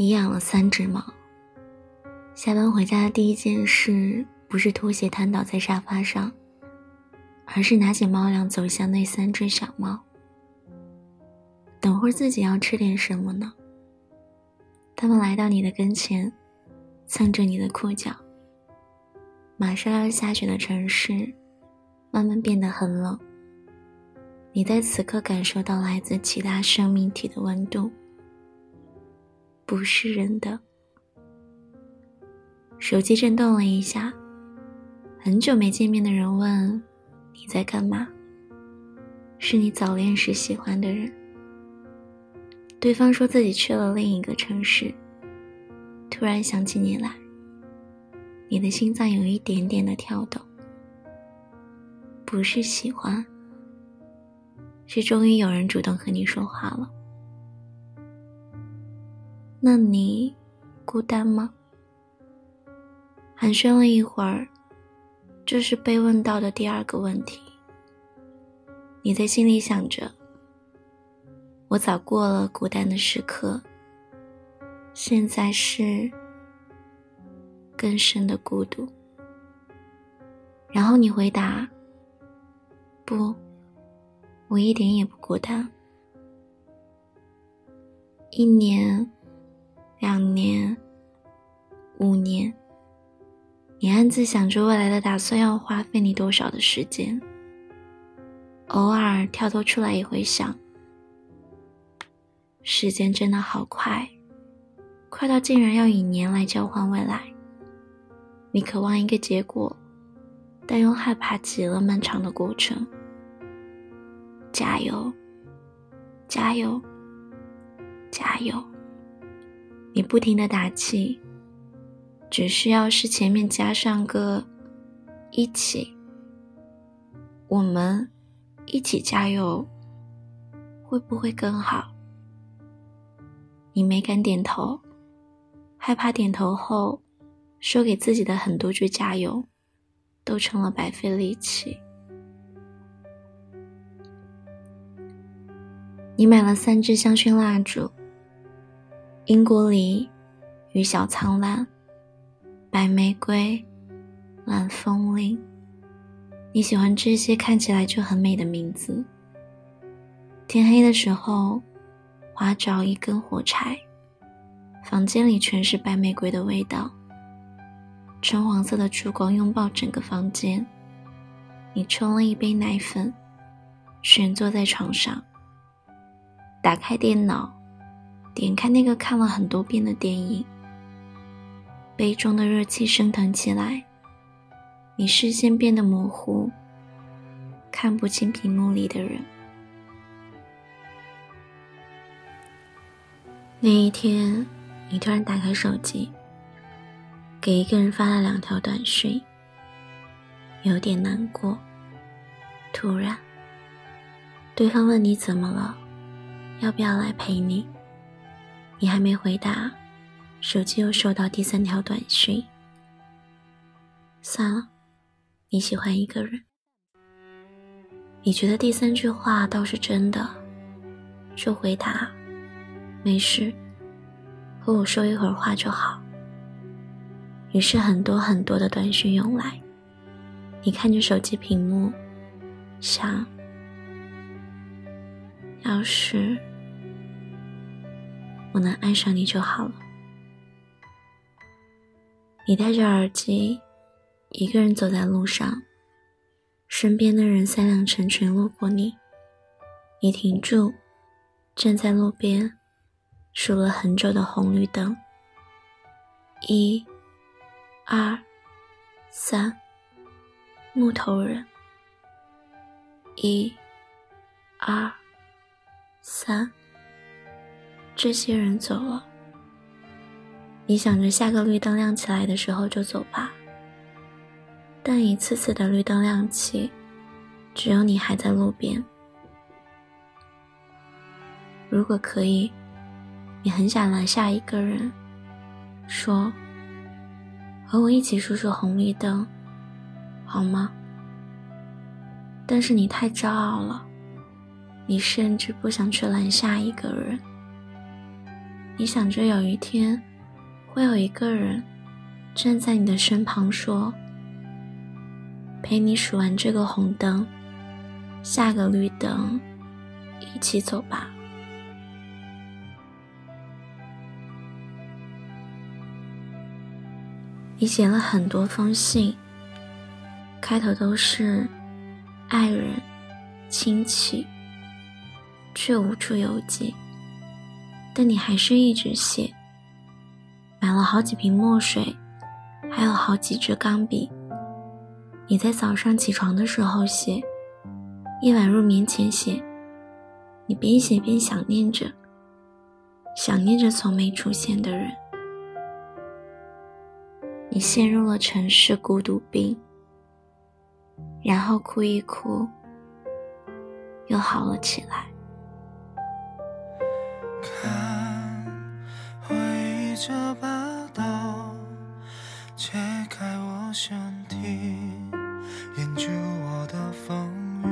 你养了三只猫。下班回家的第一件事不是拖鞋瘫倒在沙发上，而是拿起猫粮走向那三只小猫。等会儿自己要吃点什么呢？他们来到你的跟前，蹭着你的裤脚。马上要下雪的城市，慢慢变得很冷。你在此刻感受到来自其他生命体的温度，不是人的。手机震动了一下，很久没见面的人问：“你在干嘛？”是你早恋时喜欢的人。对方说自己去了另一个城市，突然想起你来，你的心脏有一点点的跳动，不是喜欢，是终于有人主动和你说话了。那你孤单吗？寒暄了一会儿，这是被问到的第二个问题。你在心里想着：“我早过了孤单的时刻，现在是更深的孤独。”然后你回答：“不，我一点也不孤单。一年，两年，五年。”你暗自想着未来的打算要花费你多少的时间，偶尔跳脱出来也会想，时间真的好快，快到竟然要以年来交换未来。你渴望一个结果，但又害怕极了漫长的过程。加油，加油，加油！你不停的打气。只需要是前面加上个“一起”，我们一起加油，会不会更好？你没敢点头，害怕点头后说给自己的很多句加油，都成了白费力气。你买了三支香薰蜡烛，英国梨与小苍兰。白玫瑰，蓝风铃，你喜欢这些看起来就很美的名字。天黑的时候，划着一根火柴，房间里全是白玫瑰的味道。橙黄色的烛光拥抱整个房间。你冲了一杯奶粉，蜷坐在床上，打开电脑，点开那个看了很多遍的电影。杯中的热气升腾起来，你视线变得模糊，看不清屏幕里的人。那一天，你突然打开手机，给一个人发了两条短讯，有点难过。突然，对方问你怎么了，要不要来陪你？你还没回答。手机又收到第三条短信。算了，你喜欢一个人。你觉得第三句话倒是真的，就回答：没事，和我说一会儿话就好。于是很多很多的短信涌来，你看着手机屏幕，想：要是我能爱上你就好了。你戴着耳机，一个人走在路上，身边的人三两成群路过你，你停住，站在路边，数了很久的红绿灯。一、二、三，木头人。一、二、三，这些人走了。你想着下个绿灯亮起来的时候就走吧，但一次次的绿灯亮起，只有你还在路边。如果可以，你很想拦下一个人，说：“和我一起数数红绿灯，好吗？”但是你太骄傲了，你甚至不想去拦下一个人。你想着有一天，会有一个人站在你的身旁，说：“陪你数完这个红灯，下个绿灯，一起走吧。”你写了很多封信，开头都是爱人、亲戚，却无处邮寄。但你还是一直写，买了好几瓶墨水，还有好几支钢笔。你在早上起床的时候写，夜晚入眠前写。你边写边想念着，想念着从没出现的人。你陷入了城市孤独病，然后哭一哭，又好了起来。这把刀，切开我身体，掩住我的风雨。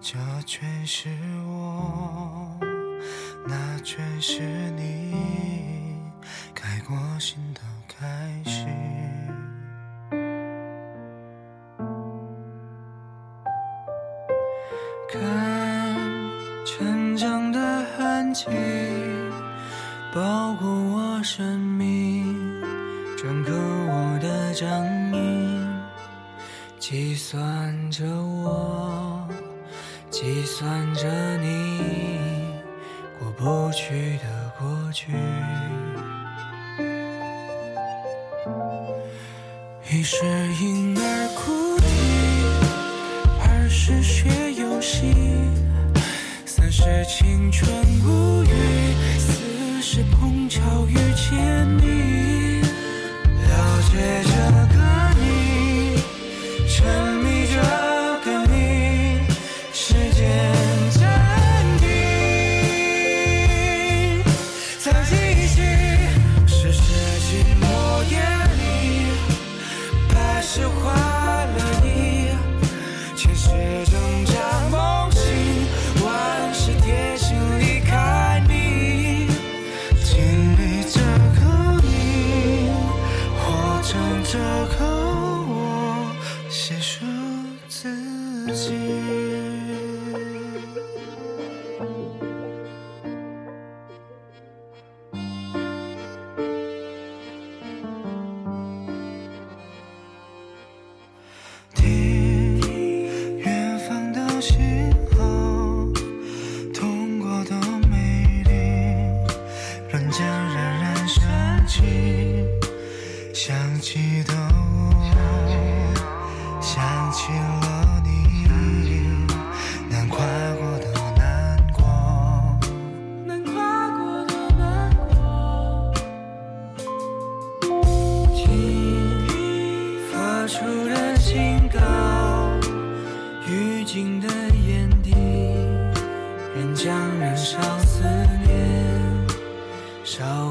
这全是我，那全是你，开过心的。开始，看成长的痕迹，包裹我生命，篆刻我的掌印，计算着我，计算着你过不去的过去。一是婴儿哭啼，二是学游戏，三是青春无语，四是碰巧遇见你，出的警告，预警的眼底，仍将燃烧思念，烧。